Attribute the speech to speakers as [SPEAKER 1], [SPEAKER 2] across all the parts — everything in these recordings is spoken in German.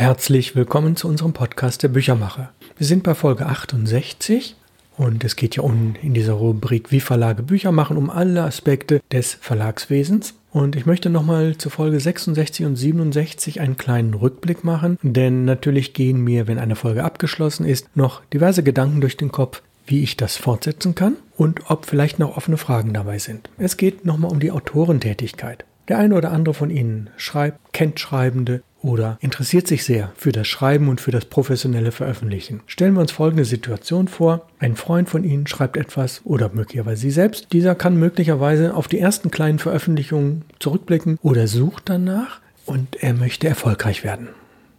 [SPEAKER 1] Herzlich willkommen zu unserem Podcast der Büchermacher. Wir sind bei Folge 68 und es geht ja um in dieser Rubrik Wie Verlage Bücher machen, um alle Aspekte des Verlagswesens. Und ich möchte nochmal zu Folge 66 und 67 einen kleinen Rückblick machen, denn natürlich gehen mir, wenn eine Folge abgeschlossen ist, noch diverse Gedanken durch den Kopf, wie ich das fortsetzen kann und ob vielleicht noch offene Fragen dabei sind. Es geht nochmal um die Autorentätigkeit. Der eine oder andere von Ihnen schreibt, kennt Schreibende oder interessiert sich sehr für das Schreiben und für das professionelle Veröffentlichen. Stellen wir uns folgende Situation vor. Ein Freund von Ihnen schreibt etwas oder möglicherweise Sie selbst. Dieser kann möglicherweise auf die ersten kleinen Veröffentlichungen zurückblicken oder sucht danach und er möchte erfolgreich werden.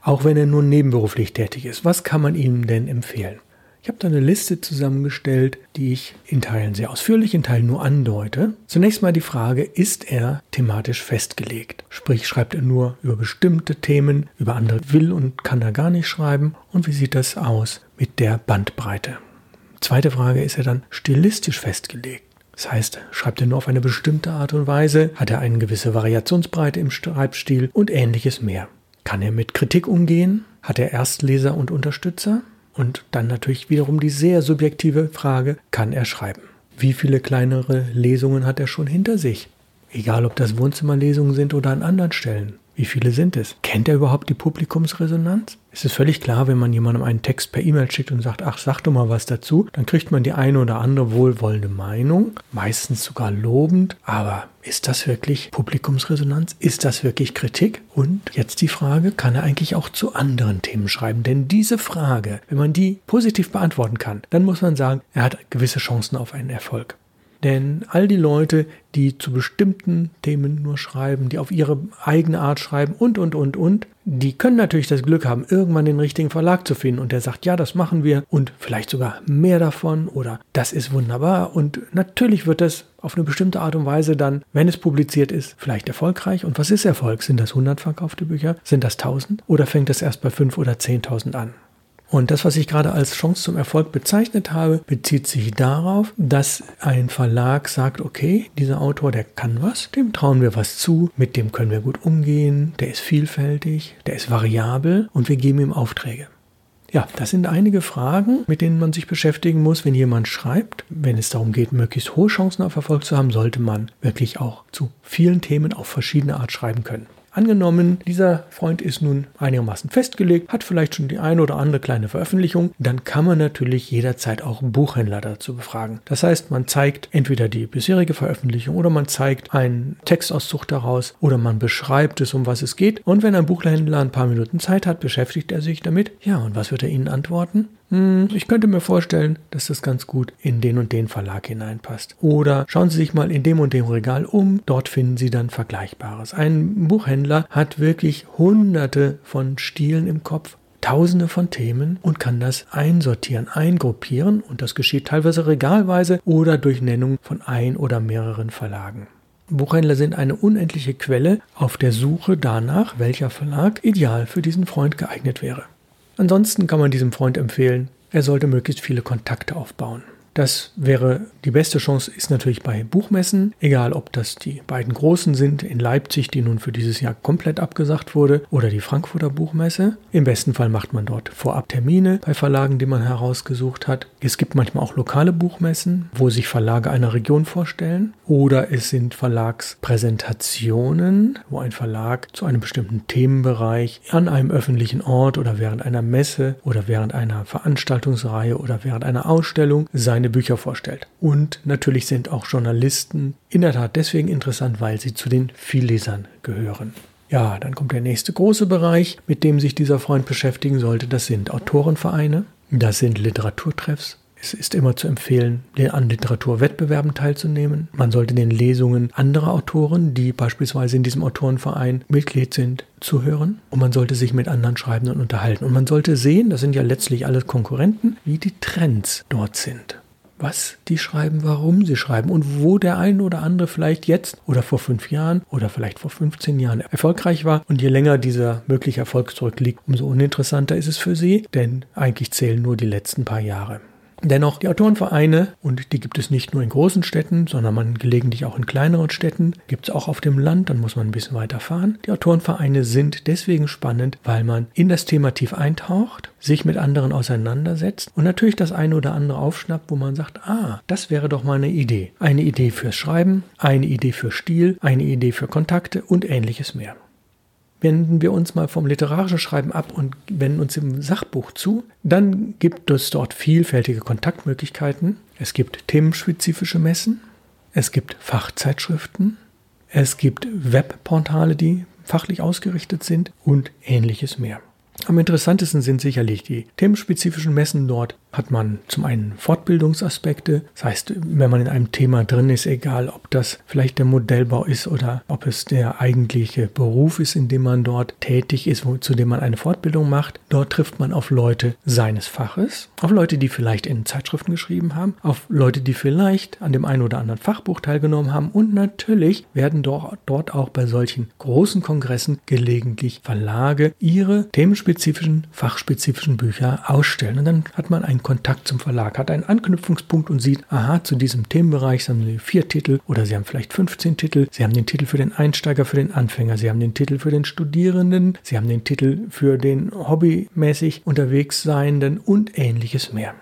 [SPEAKER 1] Auch wenn er nur nebenberuflich tätig ist. Was kann man ihm denn empfehlen? Ich habe da eine Liste zusammengestellt, die ich in Teilen sehr ausführlich, in Teilen nur andeute. Zunächst mal die Frage, ist er thematisch festgelegt? Sprich, schreibt er nur über bestimmte Themen, über andere will und kann er gar nicht schreiben? Und wie sieht das aus mit der Bandbreite? Zweite Frage, ist er dann stilistisch festgelegt? Das heißt, schreibt er nur auf eine bestimmte Art und Weise, hat er eine gewisse Variationsbreite im Schreibstil und ähnliches mehr. Kann er mit Kritik umgehen? Hat er Erstleser und Unterstützer? Und dann natürlich wiederum die sehr subjektive Frage, kann er schreiben? Wie viele kleinere Lesungen hat er schon hinter sich? Egal, ob das Wohnzimmerlesungen sind oder an anderen Stellen. Wie viele sind es? Kennt er überhaupt die Publikumsresonanz? Es ist völlig klar, wenn man jemandem einen Text per E-Mail schickt und sagt, ach, sag doch mal was dazu, dann kriegt man die eine oder andere wohlwollende Meinung, meistens sogar lobend, aber ist das wirklich Publikumsresonanz? Ist das wirklich Kritik? Und jetzt die Frage, kann er eigentlich auch zu anderen Themen schreiben? Denn diese Frage, wenn man die positiv beantworten kann, dann muss man sagen, er hat gewisse Chancen auf einen Erfolg. Denn all die Leute, die zu bestimmten Themen nur schreiben, die auf ihre eigene Art schreiben und, und, und, und, die können natürlich das Glück haben, irgendwann den richtigen Verlag zu finden und der sagt, ja, das machen wir und vielleicht sogar mehr davon oder das ist wunderbar und natürlich wird das auf eine bestimmte Art und Weise dann, wenn es publiziert ist, vielleicht erfolgreich. Und was ist Erfolg? Sind das 100 verkaufte Bücher? Sind das 1000? Oder fängt es erst bei 5 oder 10.000 an? Und das, was ich gerade als Chance zum Erfolg bezeichnet habe, bezieht sich darauf, dass ein Verlag sagt, okay, dieser Autor, der kann was, dem trauen wir was zu, mit dem können wir gut umgehen, der ist vielfältig, der ist variabel und wir geben ihm Aufträge. Ja, das sind einige Fragen, mit denen man sich beschäftigen muss, wenn jemand schreibt. Wenn es darum geht, möglichst hohe Chancen auf Erfolg zu haben, sollte man wirklich auch zu vielen Themen auf verschiedene Art schreiben können. Angenommen, dieser Freund ist nun einigermaßen festgelegt, hat vielleicht schon die eine oder andere kleine Veröffentlichung, dann kann man natürlich jederzeit auch Buchhändler dazu befragen. Das heißt, man zeigt entweder die bisherige Veröffentlichung oder man zeigt einen Textauszug daraus oder man beschreibt es, um was es geht. Und wenn ein Buchhändler ein paar Minuten Zeit hat, beschäftigt er sich damit. Ja, und was wird er Ihnen antworten? Hm, ich könnte mir vorstellen, dass das ganz gut in den und den Verlag hineinpasst. Oder schauen Sie sich mal in dem und dem Regal um, dort finden Sie dann Vergleichbares. Ein Buchhändler hat wirklich hunderte von Stilen im Kopf Tausende von Themen und kann das einsortieren, eingruppieren und das geschieht teilweise regalweise oder durch Nennung von ein oder mehreren Verlagen. Buchhändler sind eine unendliche Quelle auf der Suche danach, welcher Verlag ideal für diesen Freund geeignet wäre. Ansonsten kann man diesem Freund empfehlen, er sollte möglichst viele Kontakte aufbauen. Das wäre die beste Chance, ist natürlich bei Buchmessen, egal ob das die beiden großen sind in Leipzig, die nun für dieses Jahr komplett abgesagt wurde, oder die Frankfurter Buchmesse. Im besten Fall macht man dort vorab Termine bei Verlagen, die man herausgesucht hat. Es gibt manchmal auch lokale Buchmessen, wo sich Verlage einer Region vorstellen, oder es sind Verlagspräsentationen, wo ein Verlag zu einem bestimmten Themenbereich an einem öffentlichen Ort oder während einer Messe oder während einer Veranstaltungsreihe oder während einer Ausstellung sein seine Bücher vorstellt. Und natürlich sind auch Journalisten in der Tat deswegen interessant, weil sie zu den Viellesern gehören. Ja, dann kommt der nächste große Bereich, mit dem sich dieser Freund beschäftigen sollte. Das sind Autorenvereine, das sind Literaturtreffs. Es ist immer zu empfehlen, an Literaturwettbewerben teilzunehmen. Man sollte den Lesungen anderer Autoren, die beispielsweise in diesem Autorenverein Mitglied sind, zuhören. Und man sollte sich mit anderen Schreibenden unterhalten. Und man sollte sehen, das sind ja letztlich alles Konkurrenten, wie die Trends dort sind was die schreiben, warum sie schreiben und wo der eine oder andere vielleicht jetzt oder vor fünf Jahren oder vielleicht vor 15 Jahren erfolgreich war. Und je länger dieser mögliche Erfolg zurückliegt, umso uninteressanter ist es für sie, denn eigentlich zählen nur die letzten paar Jahre. Dennoch, die Autorenvereine, und die gibt es nicht nur in großen Städten, sondern man gelegentlich auch in kleineren Städten, gibt es auch auf dem Land, dann muss man ein bisschen weiter fahren. Die Autorenvereine sind deswegen spannend, weil man in das Thema tief eintaucht, sich mit anderen auseinandersetzt und natürlich das eine oder andere aufschnappt, wo man sagt, ah, das wäre doch mal eine Idee. Eine Idee fürs Schreiben, eine Idee für Stil, eine Idee für Kontakte und ähnliches mehr. Wenden wir uns mal vom literarischen Schreiben ab und wenden uns im Sachbuch zu, dann gibt es dort vielfältige Kontaktmöglichkeiten. Es gibt themenspezifische Messen, es gibt Fachzeitschriften, es gibt Webportale, die fachlich ausgerichtet sind und ähnliches mehr. Am interessantesten sind sicherlich die themenspezifischen Messen. Dort hat man zum einen Fortbildungsaspekte. Das heißt, wenn man in einem Thema drin ist, egal ob das vielleicht der Modellbau ist oder ob es der eigentliche Beruf ist, in dem man dort tätig ist, zu dem man eine Fortbildung macht, dort trifft man auf Leute seines Faches, auf Leute, die vielleicht in Zeitschriften geschrieben haben, auf Leute, die vielleicht an dem einen oder anderen Fachbuch teilgenommen haben und natürlich werden dort, auch bei solchen großen Kongressen gelegentlich Verlage ihre themenspezifischen spezifischen, fachspezifischen Bücher ausstellen. Und dann hat man Kontakt zum Verlag, hat einen Anknüpfungspunkt und sieht, aha, zu diesem Themenbereich haben Sie vier Titel oder Sie haben vielleicht 15 Titel. Sie haben den Titel für den Einsteiger, für den Anfänger. Sie haben den Titel für den Studierenden. Sie haben den Titel für den hobbymäßig unterwegs Seienden und ähnliches mehr.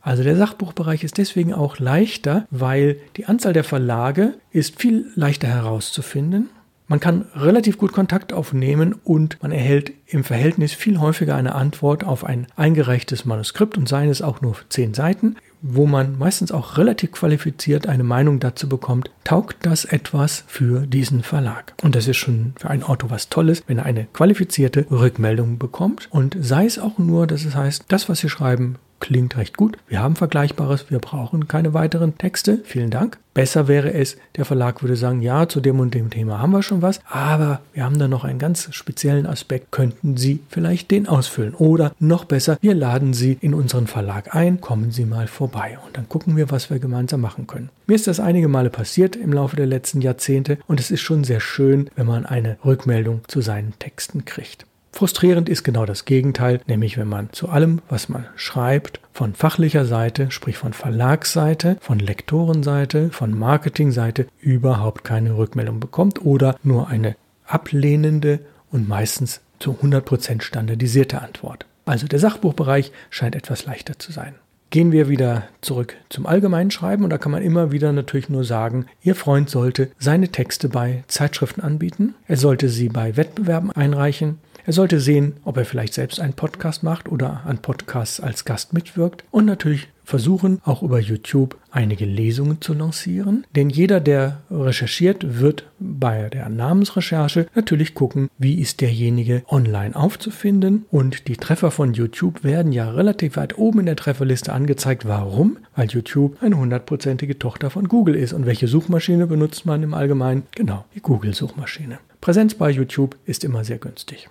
[SPEAKER 1] Also der Sachbuchbereich ist deswegen auch leichter, weil die Anzahl der Verlage ist viel leichter herauszufinden man kann relativ gut Kontakt aufnehmen und man erhält im Verhältnis viel häufiger eine Antwort auf ein eingereichtes Manuskript und seien es auch nur zehn Seiten, wo man meistens auch relativ qualifiziert eine Meinung dazu bekommt, taugt das etwas für diesen Verlag. Und das ist schon für einen Autor was Tolles, wenn er eine qualifizierte Rückmeldung bekommt und sei es auch nur, dass es heißt, das, was Sie schreiben, klingt recht gut. Wir haben Vergleichbares, wir brauchen keine weiteren Texte. Vielen Dank. Besser wäre es, der Verlag würde sagen, ja, zu dem und dem Thema haben wir schon was, aber wir haben da noch einen ganz speziellen Aspekt, könnten Sie vielleicht den ausfüllen. Oder noch besser, wir laden Sie in unseren Verlag ein, kommen Sie mal vorbei und dann gucken wir, was wir gemeinsam machen können. Mir ist das einige Male passiert im Laufe der letzten Jahrzehnte und es ist schon sehr schön, wenn man eine Rückmeldung zu seinen Texten kriegt. Frustrierend ist genau das Gegenteil, nämlich wenn man zu allem, was man schreibt, von fachlicher Seite, sprich von Verlagsseite, von Lektorenseite, von Marketingseite überhaupt keine Rückmeldung bekommt oder nur eine ablehnende und meistens zu 100% standardisierte Antwort. Also der Sachbuchbereich scheint etwas leichter zu sein. Gehen wir wieder zurück zum allgemeinen Schreiben und da kann man immer wieder natürlich nur sagen, Ihr Freund sollte seine Texte bei Zeitschriften anbieten, er sollte sie bei Wettbewerben einreichen, er sollte sehen, ob er vielleicht selbst einen Podcast macht oder an Podcasts als Gast mitwirkt und natürlich versuchen, auch über YouTube einige Lesungen zu lancieren. Denn jeder, der recherchiert, wird bei der Namensrecherche natürlich gucken, wie ist derjenige online aufzufinden. Und die Treffer von YouTube werden ja relativ weit oben in der Trefferliste angezeigt. Warum? Weil YouTube eine hundertprozentige Tochter von Google ist. Und welche Suchmaschine benutzt man im Allgemeinen? Genau, die Google-Suchmaschine. Präsenz bei YouTube ist immer sehr günstig.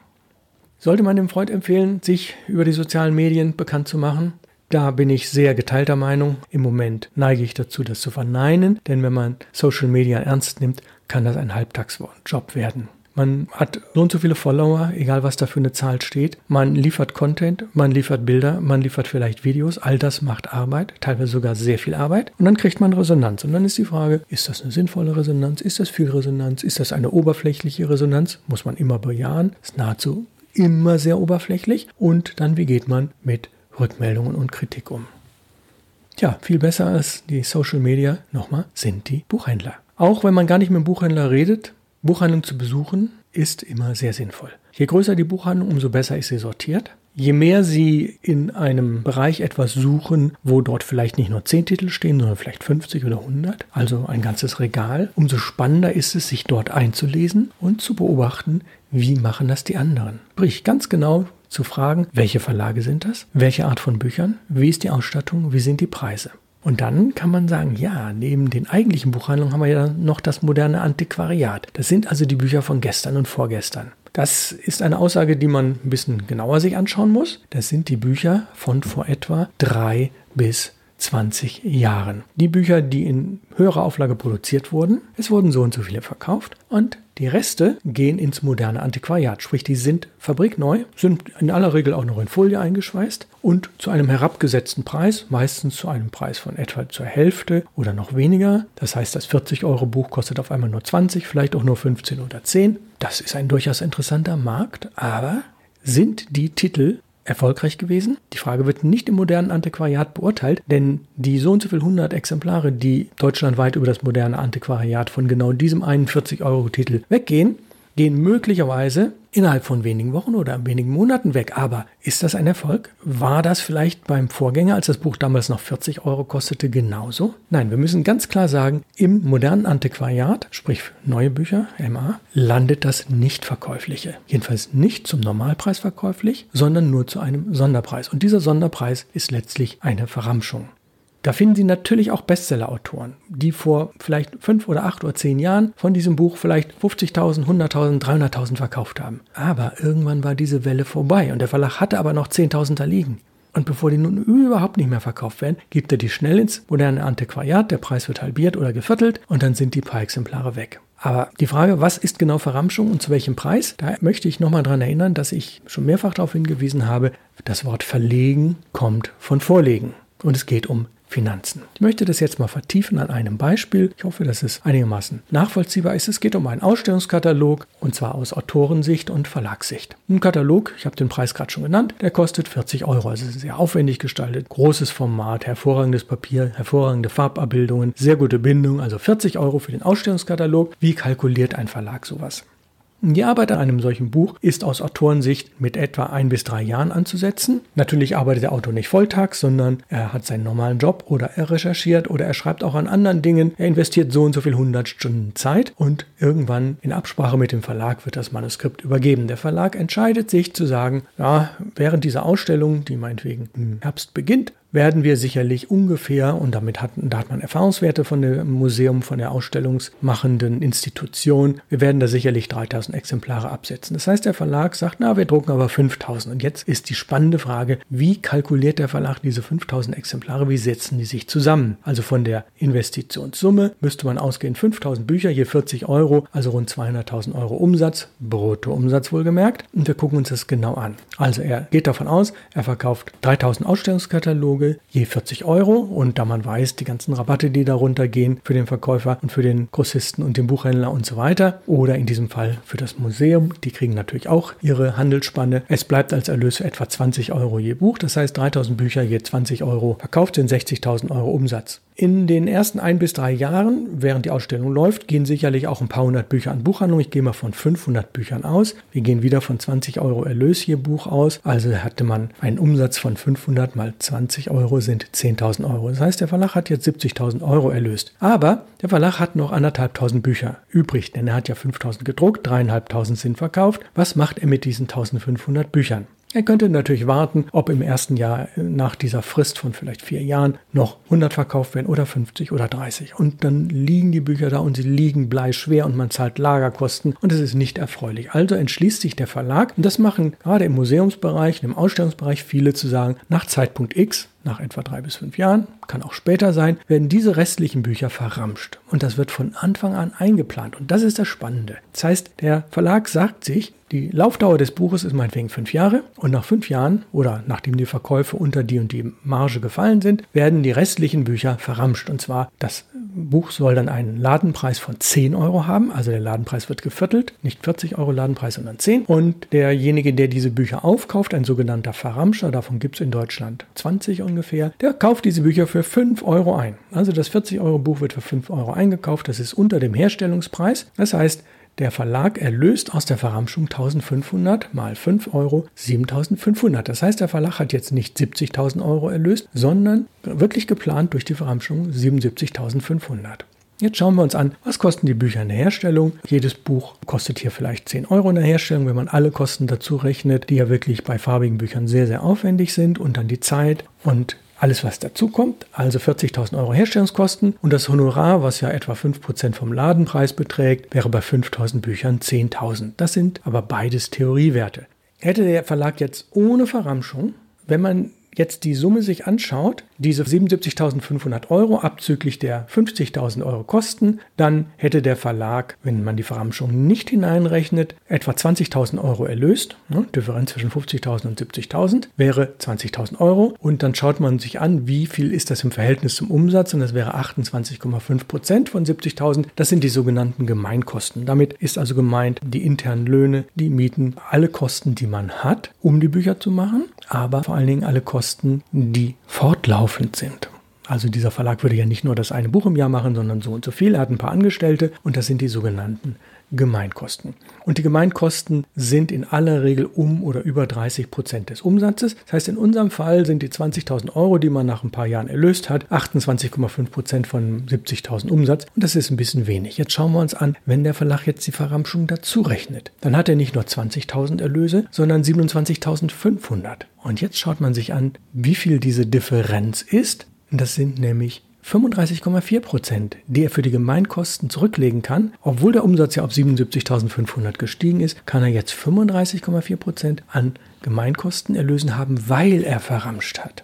[SPEAKER 1] Sollte man dem Freund empfehlen, sich über die sozialen Medien bekannt zu machen? Da bin ich sehr geteilter Meinung. Im Moment neige ich dazu, das zu verneinen, denn wenn man Social Media ernst nimmt, kann das ein Halbtagsjob werden. Man hat so und so viele Follower, egal was da für eine Zahl steht. Man liefert Content, man liefert Bilder, man liefert vielleicht Videos. All das macht Arbeit, teilweise sogar sehr viel Arbeit. Und dann kriegt man Resonanz. Und dann ist die Frage, ist das eine sinnvolle Resonanz? Ist das viel Resonanz? Ist das eine oberflächliche Resonanz? Muss man immer bejahen. Ist nahezu immer sehr oberflächlich. Und dann, wie geht man mit Rückmeldungen und Kritik um? Tja, viel besser als die Social Media, nochmal, sind die Buchhändler. Auch wenn man gar nicht mit dem Buchhändler redet, Buchhandlung zu besuchen ist immer sehr sinnvoll. Je größer die Buchhandlung, umso besser ist sie sortiert. Je mehr Sie in einem Bereich etwas suchen, wo dort vielleicht nicht nur 10 Titel stehen, sondern vielleicht 50 oder 100, also ein ganzes Regal, umso spannender ist es, sich dort einzulesen und zu beobachten, wie machen das die anderen. Sprich, ganz genau zu fragen, welche Verlage sind das, welche Art von Büchern, wie ist die Ausstattung, wie sind die Preise. Und dann kann man sagen, ja, neben den eigentlichen Buchhandlungen haben wir ja noch das moderne Antiquariat. Das sind also die Bücher von gestern und vorgestern. Das ist eine Aussage, die man ein bisschen genauer sich anschauen muss. Das sind die Bücher von vor etwa drei bis 20 Jahren. Die Bücher, die in höherer Auflage produziert wurden, es wurden so und so viele verkauft und die Reste gehen ins moderne Antiquariat, sprich die sind fabrikneu, sind in aller Regel auch noch in Folie eingeschweißt und zu einem herabgesetzten Preis, meistens zu einem Preis von etwa zur Hälfte oder noch weniger. Das heißt, das 40 Euro Buch kostet auf einmal nur 20, vielleicht auch nur 15 oder 10. Das ist ein durchaus interessanter Markt, aber sind die Titel erfolgreich gewesen? Die Frage wird nicht im modernen Antiquariat beurteilt, denn die so und so viel 100 Exemplare, die deutschlandweit über das moderne Antiquariat von genau diesem 41-Euro-Titel weggehen, gehen möglicherweise innerhalb von wenigen Wochen oder wenigen Monaten weg. Aber ist das ein Erfolg? War das vielleicht beim Vorgänger, als das Buch damals noch 40 Euro kostete, genauso? Nein, wir müssen ganz klar sagen, im modernen Antiquariat, sprich neue Bücher, MA, landet das nicht verkäufliche. Jedenfalls nicht zum Normalpreis verkäuflich, sondern nur zu einem Sonderpreis. Und dieser Sonderpreis ist letztlich eine Verramschung. Da finden Sie natürlich auch Bestseller-Autoren, die vor vielleicht fünf oder acht oder zehn Jahren von diesem Buch vielleicht 50.000, 100.000, 300.000 verkauft haben. Aber irgendwann war diese Welle vorbei und der Verlag hatte aber noch 10.000 da liegen. Und bevor die nun überhaupt nicht mehr verkauft werden, gibt er die schnell ins moderne Antiquariat, der Preis wird halbiert oder geviertelt und dann sind die paar Exemplare weg. Aber die Frage, was ist genau Verramschung und zu welchem Preis, da möchte ich nochmal daran erinnern, dass ich schon mehrfach darauf hingewiesen habe, das Wort verlegen kommt von vorlegen. Und es geht um Finanzen. Ich möchte das jetzt mal vertiefen an einem Beispiel. Ich hoffe, dass es einigermaßen nachvollziehbar ist. Es geht um einen Ausstellungskatalog und zwar aus Autorensicht und Verlagssicht. Ein Katalog, ich habe den Preis gerade schon genannt, der kostet 40 Euro. Also sehr aufwendig gestaltet, großes Format, hervorragendes Papier, hervorragende Farbabbildungen, sehr gute Bindung. Also 40 Euro für den Ausstellungskatalog. Wie kalkuliert ein Verlag sowas? Die Arbeit an einem solchen Buch ist aus Autorensicht mit etwa ein bis drei Jahren anzusetzen. Natürlich arbeitet der Autor nicht volltags, sondern er hat seinen normalen Job oder er recherchiert oder er schreibt auch an anderen Dingen. Er investiert so und so viel 100 Stunden Zeit und irgendwann in Absprache mit dem Verlag wird das Manuskript übergeben. Der Verlag entscheidet sich zu sagen, ja, während dieser Ausstellung, die meinetwegen im Herbst beginnt, werden wir sicherlich ungefähr, und damit hat, da hat man Erfahrungswerte von dem Museum, von der ausstellungsmachenden Institution, wir werden da sicherlich 3000 Exemplare absetzen. Das heißt, der Verlag sagt, na, wir drucken aber 5000. Und jetzt ist die spannende Frage, wie kalkuliert der Verlag diese 5000 Exemplare, wie setzen die sich zusammen? Also von der Investitionssumme müsste man ausgehen, 5000 Bücher, je 40 Euro, also rund 200.000 Euro Umsatz, Bruttoumsatz wohlgemerkt. Und wir gucken uns das genau an. Also er geht davon aus, er verkauft 3000 Ausstellungskataloge, Kataloge je 40 Euro. Und da man weiß, die ganzen Rabatte, die darunter gehen für den Verkäufer und für den Grossisten und den Buchhändler und so weiter. Oder in diesem Fall für das Museum, die kriegen natürlich auch ihre Handelsspanne. Es bleibt als Erlös etwa 20 Euro je Buch. Das heißt, 3000 Bücher je 20 Euro verkauft sind 60.000 Euro Umsatz. In den ersten ein bis drei Jahren, während die Ausstellung läuft, gehen sicherlich auch ein paar hundert Bücher an Buchhandlung. Ich gehe mal von 500 Büchern aus. Wir gehen wieder von 20 Euro Erlös hier Buch aus. Also hatte man einen Umsatz von 500 mal 20 Euro sind 10.000 Euro. Das heißt, der Verlag hat jetzt 70.000 Euro erlöst. Aber der Verlag hat noch anderthalbtausend Bücher übrig, denn er hat ja 5.000 gedruckt, dreieinhalbtausend sind verkauft. Was macht er mit diesen 1.500 Büchern? Er könnte natürlich warten, ob im ersten Jahr nach dieser Frist von vielleicht vier Jahren noch 100 verkauft werden oder 50 oder 30. Und dann liegen die Bücher da und sie liegen bleischwer und man zahlt Lagerkosten und es ist nicht erfreulich. Also entschließt sich der Verlag, und das machen gerade im Museumsbereich, im Ausstellungsbereich viele zu sagen, nach Zeitpunkt X nach etwa drei bis fünf Jahren, kann auch später sein, werden diese restlichen Bücher verramscht. Und das wird von Anfang an eingeplant. Und das ist das Spannende. Das heißt, der Verlag sagt sich, die Laufdauer des Buches ist meinetwegen fünf Jahre und nach fünf Jahren oder nachdem die Verkäufe unter die und die Marge gefallen sind, werden die restlichen Bücher verramscht. Und zwar, das Buch soll dann einen Ladenpreis von 10 Euro haben, also der Ladenpreis wird geviertelt, nicht 40 Euro Ladenpreis, sondern 10. Und derjenige, der diese Bücher aufkauft, ein sogenannter Verramscher, davon gibt es in Deutschland 20 ungefähr, der kauft diese Bücher für 5 Euro ein. Also das 40 Euro Buch wird für 5 Euro eingekauft, das ist unter dem Herstellungspreis. Das heißt, der Verlag erlöst aus der Verramschung 1500 mal 5 Euro 7500. Das heißt, der Verlag hat jetzt nicht 70.000 Euro erlöst, sondern wirklich geplant durch die Verramschung 77.500. Jetzt schauen wir uns an, was kosten die Bücher in der Herstellung. Jedes Buch kostet hier vielleicht 10 Euro in der Herstellung, wenn man alle Kosten dazu rechnet, die ja wirklich bei farbigen Büchern sehr, sehr aufwendig sind und dann die Zeit und alles, was dazu kommt, also 40.000 Euro Herstellungskosten und das Honorar, was ja etwa 5% vom Ladenpreis beträgt, wäre bei 5.000 Büchern 10.000. Das sind aber beides Theoriewerte. Hätte der Verlag jetzt ohne Verramschung, wenn man jetzt die Summe sich anschaut, diese 77.500 Euro abzüglich der 50.000 Euro Kosten, dann hätte der Verlag, wenn man die Verramschung nicht hineinrechnet, etwa 20.000 Euro erlöst. Ne? Differenz zwischen 50.000 und 70.000 wäre 20.000 Euro. Und dann schaut man sich an, wie viel ist das im Verhältnis zum Umsatz und das wäre 28,5 Prozent von 70.000. Das sind die sogenannten Gemeinkosten. Damit ist also gemeint die internen Löhne, die Mieten, alle Kosten, die man hat, um die Bücher zu machen, aber vor allen Dingen alle Kosten, die fortlaufend sind. Also dieser Verlag würde ja nicht nur das eine Buch im Jahr machen, sondern so und so viel. Er hat ein paar Angestellte und das sind die sogenannten Gemeinkosten. Und die Gemeinkosten sind in aller Regel um oder über 30 Prozent des Umsatzes. Das heißt, in unserem Fall sind die 20.000 Euro, die man nach ein paar Jahren erlöst hat, 28,5 Prozent von 70.000 Umsatz. Und das ist ein bisschen wenig. Jetzt schauen wir uns an, wenn der Verlag jetzt die Verramschung dazu rechnet, dann hat er nicht nur 20.000 Erlöse, sondern 27.500. Und jetzt schaut man sich an, wie viel diese Differenz ist. Das sind nämlich 35,4 Prozent, die er für die Gemeinkosten zurücklegen kann. Obwohl der Umsatz ja auf 77.500 gestiegen ist, kann er jetzt 35,4 Prozent an Gemeinkostenerlösen haben, weil er verramscht hat.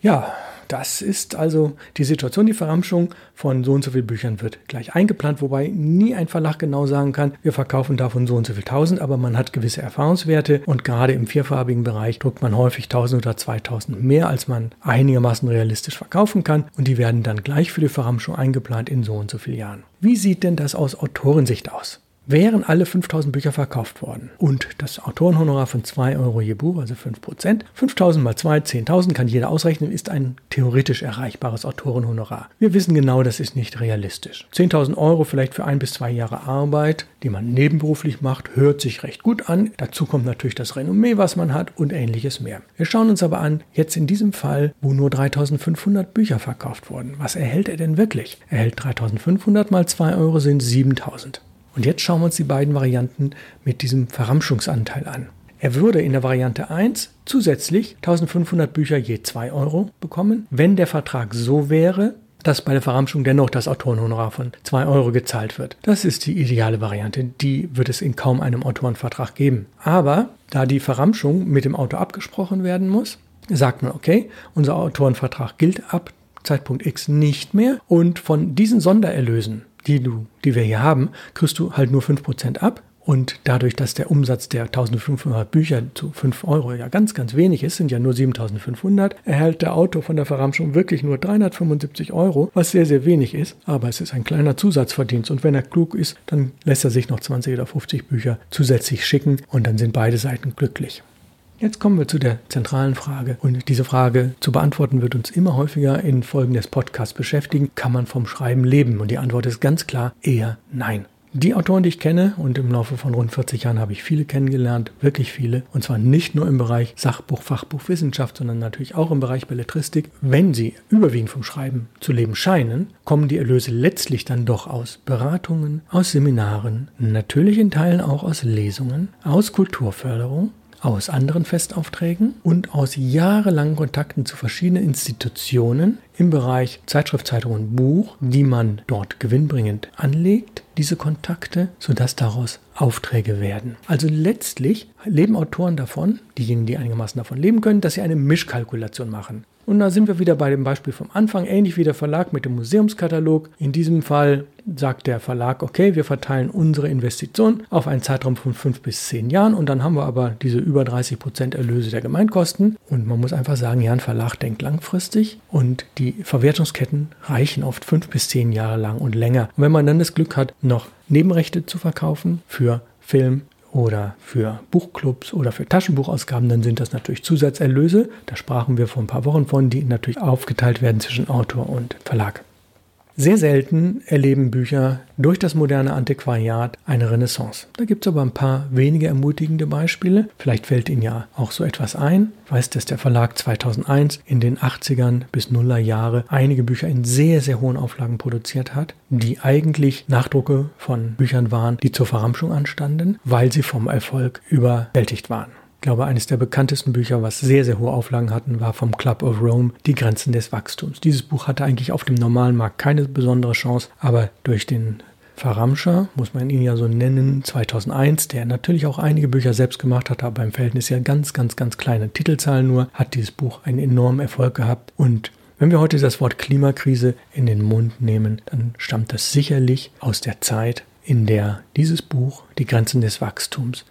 [SPEAKER 1] Ja, das ist also die Situation. Die Verramschung von so und so vielen Büchern wird gleich eingeplant, wobei nie ein Verlag genau sagen kann, wir verkaufen davon so und so viel tausend, aber man hat gewisse Erfahrungswerte und gerade im vierfarbigen Bereich druckt man häufig 1000 oder 2000 mehr, als man einigermaßen realistisch verkaufen kann und die werden dann gleich für die Verramschung eingeplant in so und so vielen Jahren. Wie sieht denn das aus Autorensicht aus? Wären alle 5000 Bücher verkauft worden und das Autorenhonorar von 2 Euro je Buch, also 5 Prozent, 5000 mal 2, 10.000, kann jeder ausrechnen, ist ein theoretisch erreichbares Autorenhonorar. Wir wissen genau, das ist nicht realistisch. 10.000 Euro vielleicht für ein bis zwei Jahre Arbeit, die man nebenberuflich macht, hört sich recht gut an. Dazu kommt natürlich das Renommee, was man hat und ähnliches mehr. Wir schauen uns aber an, jetzt in diesem Fall, wo nur 3500 Bücher verkauft wurden. Was erhält er denn wirklich? Er erhält 3500 mal 2 Euro sind 7000. Und jetzt schauen wir uns die beiden Varianten mit diesem Verramschungsanteil an. Er würde in der Variante 1 zusätzlich 1500 Bücher je 2 Euro bekommen, wenn der Vertrag so wäre, dass bei der Verramschung dennoch das Autorenhonorar von 2 Euro gezahlt wird. Das ist die ideale Variante. Die wird es in kaum einem Autorenvertrag geben. Aber da die Verramschung mit dem Autor abgesprochen werden muss, sagt man, okay, unser Autorenvertrag gilt ab Zeitpunkt X nicht mehr und von diesen Sondererlösen die, du, die wir hier haben, kriegst du halt nur 5% ab. Und dadurch, dass der Umsatz der 1500 Bücher zu 5 Euro ja ganz, ganz wenig ist, sind ja nur 7500, erhält der Autor von der Verramschung wirklich nur 375 Euro, was sehr, sehr wenig ist. Aber es ist ein kleiner Zusatzverdienst. Und wenn er klug ist, dann lässt er sich noch 20 oder 50 Bücher zusätzlich schicken und dann sind beide Seiten glücklich. Jetzt kommen wir zu der zentralen Frage. Und diese Frage zu beantworten wird uns immer häufiger in Folgen des Podcasts beschäftigen. Kann man vom Schreiben leben? Und die Antwort ist ganz klar eher nein. Die Autoren, die ich kenne, und im Laufe von rund 40 Jahren habe ich viele kennengelernt, wirklich viele, und zwar nicht nur im Bereich Sachbuch, Fachbuch, Wissenschaft, sondern natürlich auch im Bereich Belletristik. Wenn sie überwiegend vom Schreiben zu leben scheinen, kommen die Erlöse letztlich dann doch aus Beratungen, aus Seminaren, natürlich in Teilen auch aus Lesungen, aus Kulturförderung, aus anderen Festaufträgen und aus jahrelangen Kontakten zu verschiedenen Institutionen im Bereich Zeitschrift, Zeitung und Buch, die man dort gewinnbringend anlegt, diese Kontakte, sodass daraus Aufträge werden. Also letztlich leben Autoren davon, diejenigen, die einigermaßen davon leben können, dass sie eine Mischkalkulation machen. Und da sind wir wieder bei dem Beispiel vom Anfang, ähnlich wie der Verlag mit dem Museumskatalog. In diesem Fall sagt der Verlag, okay, wir verteilen unsere Investition auf einen Zeitraum von fünf bis zehn Jahren und dann haben wir aber diese über 30 Prozent Erlöse der Gemeinkosten. Und man muss einfach sagen, ja, ein Verlag denkt langfristig und die Verwertungsketten reichen oft fünf bis zehn Jahre lang und länger. Und wenn man dann das Glück hat, noch Nebenrechte zu verkaufen für Film, oder für Buchclubs oder für Taschenbuchausgaben, dann sind das natürlich Zusatzerlöse. Da sprachen wir vor ein paar Wochen von, die natürlich aufgeteilt werden zwischen Autor und Verlag. Sehr selten erleben Bücher durch das moderne Antiquariat eine Renaissance. Da gibt es aber ein paar wenige ermutigende Beispiele. Vielleicht fällt Ihnen ja auch so etwas ein. Ich weiß, dass der Verlag 2001 in den 80ern bis Nuller Jahre einige Bücher in sehr, sehr hohen Auflagen produziert hat, die eigentlich Nachdrucke von Büchern waren, die zur Verramschung anstanden, weil sie vom Erfolg überwältigt waren. Ich glaube, eines der bekanntesten Bücher, was sehr, sehr hohe Auflagen hatten, war vom Club of Rome, Die Grenzen des Wachstums. Dieses Buch hatte eigentlich auf dem normalen Markt keine besondere Chance, aber durch den Verramscher, muss man ihn ja so nennen, 2001, der natürlich auch einige Bücher selbst gemacht hat, aber im Verhältnis ja ganz, ganz, ganz kleine Titelzahlen nur, hat dieses Buch einen enormen Erfolg gehabt und Wenn wir heute das Wort Klimakrise in den Mund nehmen, dann stammt das sicherlich aus der Zeit, in der dieses Buch Die Grenzen des Wachstums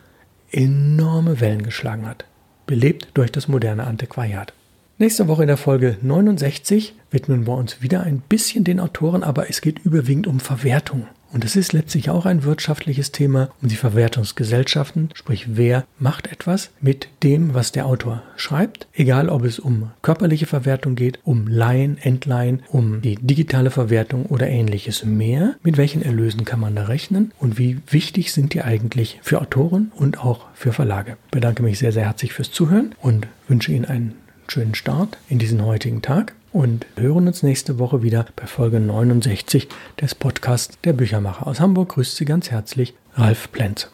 [SPEAKER 1] enorme Wellen geschlagen hat, belebt durch das moderne Antiquariat. Nächste Woche in der Folge 69 widmen wir uns wieder ein bisschen den Autoren, aber es geht überwiegend um Verwertung. Und es ist letztlich auch ein wirtschaftliches Thema um die Verwertungsgesellschaften, sprich wer macht etwas mit dem, was der Autor schreibt, egal ob es um körperliche Verwertung geht, um Leihen, Entleihen, um die digitale Verwertung oder ähnliches mehr. Mit welchen Erlösen kann man da rechnen und wie wichtig sind die eigentlich für Autoren und auch für Verlage? Ich bedanke mich sehr, sehr herzlich fürs Zuhören und wünsche Ihnen einen schönen Start in diesen heutigen Tag und hören uns nächste Woche wieder bei Folge 69 des Podcasts Der Büchermacher aus Hamburg. Grüßt Sie ganz herzlich, Ralf Plenz.